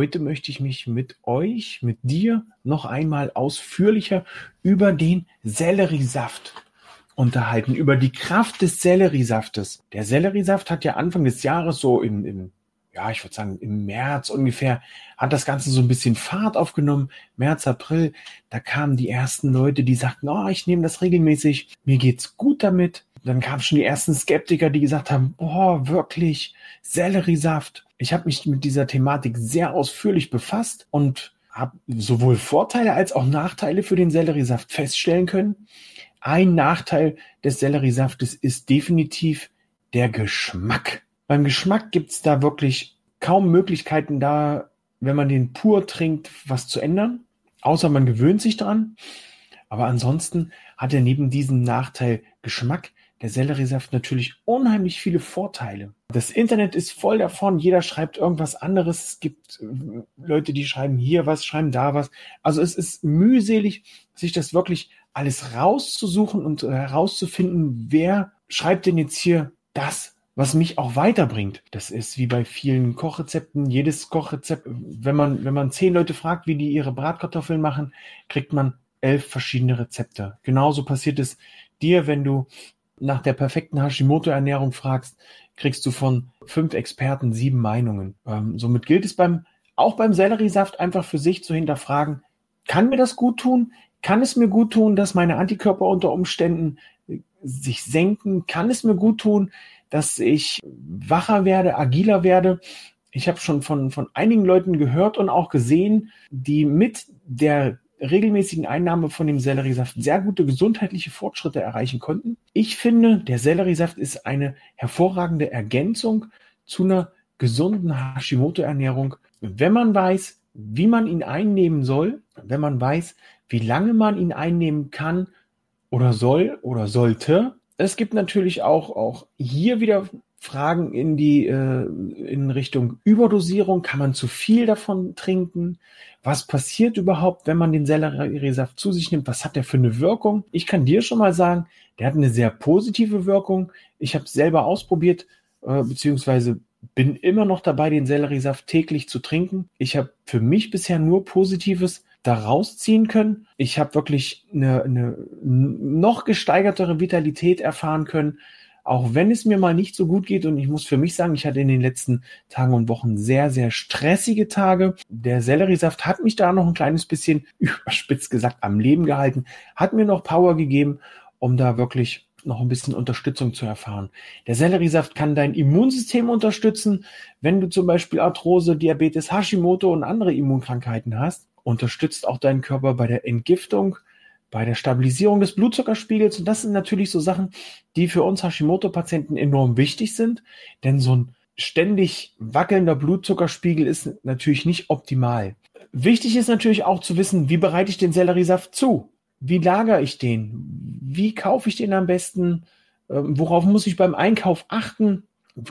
Heute möchte ich mich mit euch, mit dir noch einmal ausführlicher über den Selleriesaft unterhalten, über die Kraft des Selleriesaftes. Der Selleriesaft hat ja Anfang des Jahres so im, im ja, ich würde sagen, im März ungefähr hat das Ganze so ein bisschen Fahrt aufgenommen. März, April, da kamen die ersten Leute, die sagten, oh, ich nehme das regelmäßig, mir geht's gut damit. Dann kamen schon die ersten Skeptiker, die gesagt haben, boah, wirklich, Selleriesaft. Ich habe mich mit dieser Thematik sehr ausführlich befasst und habe sowohl Vorteile als auch Nachteile für den Selleriesaft feststellen können. Ein Nachteil des Selleriesaftes ist definitiv der Geschmack. Beim Geschmack gibt's da wirklich kaum Möglichkeiten da, wenn man den pur trinkt, was zu ändern. Außer man gewöhnt sich dran. Aber ansonsten hat er neben diesem Nachteil Geschmack der Selleriesaft natürlich unheimlich viele Vorteile. Das Internet ist voll davon, jeder schreibt irgendwas anderes. Es gibt äh, Leute, die schreiben hier was, schreiben da was. Also es ist mühselig, sich das wirklich alles rauszusuchen und äh, herauszufinden, wer schreibt denn jetzt hier das, was mich auch weiterbringt. Das ist wie bei vielen Kochrezepten. Jedes Kochrezept, wenn man, wenn man zehn Leute fragt, wie die ihre Bratkartoffeln machen, kriegt man elf verschiedene Rezepte. Genauso passiert es dir, wenn du nach der perfekten Hashimoto-Ernährung fragst, kriegst du von fünf Experten sieben Meinungen. Ähm, somit gilt es beim, auch beim Selleriesaft einfach für sich zu hinterfragen, kann mir das gut tun? Kann es mir gut tun, dass meine Antikörper unter Umständen äh, sich senken? Kann es mir gut tun, dass ich wacher werde, agiler werde? Ich habe schon von, von einigen Leuten gehört und auch gesehen, die mit der regelmäßigen Einnahme von dem Selleriesaft sehr gute gesundheitliche Fortschritte erreichen konnten. Ich finde, der Selleriesaft ist eine hervorragende Ergänzung zu einer gesunden Hashimoto-Ernährung, wenn man weiß, wie man ihn einnehmen soll, wenn man weiß, wie lange man ihn einnehmen kann oder soll oder sollte. Es gibt natürlich auch, auch hier wieder Fragen in die äh, in Richtung Überdosierung. Kann man zu viel davon trinken? Was passiert überhaupt, wenn man den Selleriesaft zu sich nimmt? Was hat der für eine Wirkung? Ich kann dir schon mal sagen, der hat eine sehr positive Wirkung. Ich habe selber ausprobiert, äh, beziehungsweise bin immer noch dabei, den Selleriesaft täglich zu trinken. Ich habe für mich bisher nur Positives daraus ziehen können. Ich habe wirklich eine, eine noch gesteigertere Vitalität erfahren können auch wenn es mir mal nicht so gut geht und ich muss für mich sagen, ich hatte in den letzten Tagen und Wochen sehr, sehr stressige Tage. Der Selleriesaft hat mich da noch ein kleines bisschen überspitzt gesagt am Leben gehalten, hat mir noch Power gegeben, um da wirklich noch ein bisschen Unterstützung zu erfahren. Der Selleriesaft kann dein Immunsystem unterstützen, wenn du zum Beispiel Arthrose, Diabetes, Hashimoto und andere Immunkrankheiten hast. Unterstützt auch deinen Körper bei der Entgiftung, bei der Stabilisierung des Blutzuckerspiegels. Und das sind natürlich so Sachen, die für uns Hashimoto-Patienten enorm wichtig sind, denn so ein ständig wackelnder Blutzuckerspiegel ist natürlich nicht optimal. Wichtig ist natürlich auch zu wissen, wie bereite ich den Selleriesaft zu? Wie lagere ich den? Wie kaufe ich den am besten? Ähm, worauf muss ich beim Einkauf achten?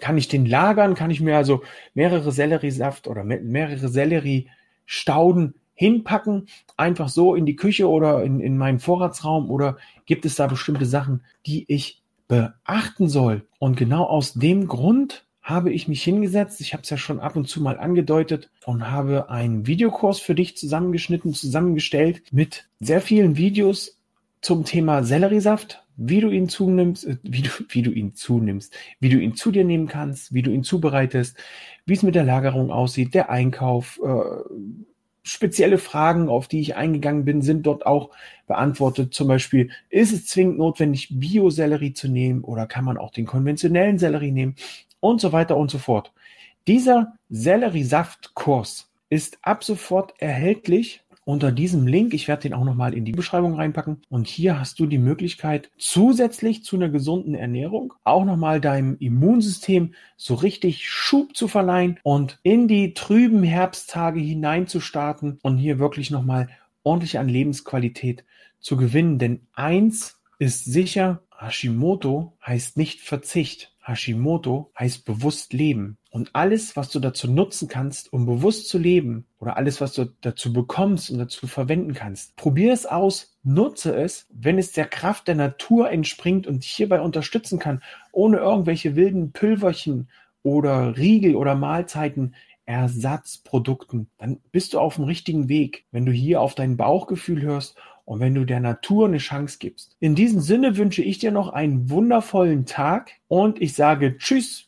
Kann ich den lagern? Kann ich mir also mehrere Selleriesaft oder mehrere Sellerie-Stauden hinpacken, einfach so in die Küche oder in, in meinen Vorratsraum oder gibt es da bestimmte Sachen, die ich beachten soll? Und genau aus dem Grund habe ich mich hingesetzt, ich habe es ja schon ab und zu mal angedeutet und habe einen Videokurs für dich zusammengeschnitten, zusammengestellt mit sehr vielen Videos zum Thema Selleriesaft, wie du ihn zunimmst, äh, wie du, wie du ihn zunimmst, wie du ihn zu dir nehmen kannst, wie du ihn zubereitest, wie es mit der Lagerung aussieht, der Einkauf, äh, spezielle Fragen, auf die ich eingegangen bin, sind dort auch beantwortet. Zum Beispiel, ist es zwingend notwendig, Bio-Sellerie zu nehmen oder kann man auch den konventionellen Sellerie nehmen und so weiter und so fort. Dieser Selleriesaft-Kurs ist ab sofort erhältlich unter diesem Link. Ich werde den auch nochmal in die Beschreibung reinpacken. Und hier hast du die Möglichkeit, zusätzlich zu einer gesunden Ernährung auch nochmal deinem Immunsystem so richtig Schub zu verleihen und in die trüben Herbsttage hineinzustarten und hier wirklich nochmal ordentlich an Lebensqualität zu gewinnen. Denn eins ist sicher, Hashimoto heißt nicht Verzicht. Hashimoto heißt bewusst leben. Und alles, was du dazu nutzen kannst, um bewusst zu leben, oder alles, was du dazu bekommst und dazu verwenden kannst, probier es aus, nutze es, wenn es der Kraft der Natur entspringt und dich hierbei unterstützen kann, ohne irgendwelche wilden Pülverchen oder Riegel oder Mahlzeiten, Ersatzprodukten, dann bist du auf dem richtigen Weg, wenn du hier auf dein Bauchgefühl hörst und wenn du der Natur eine Chance gibst. In diesem Sinne wünsche ich dir noch einen wundervollen Tag und ich sage Tschüss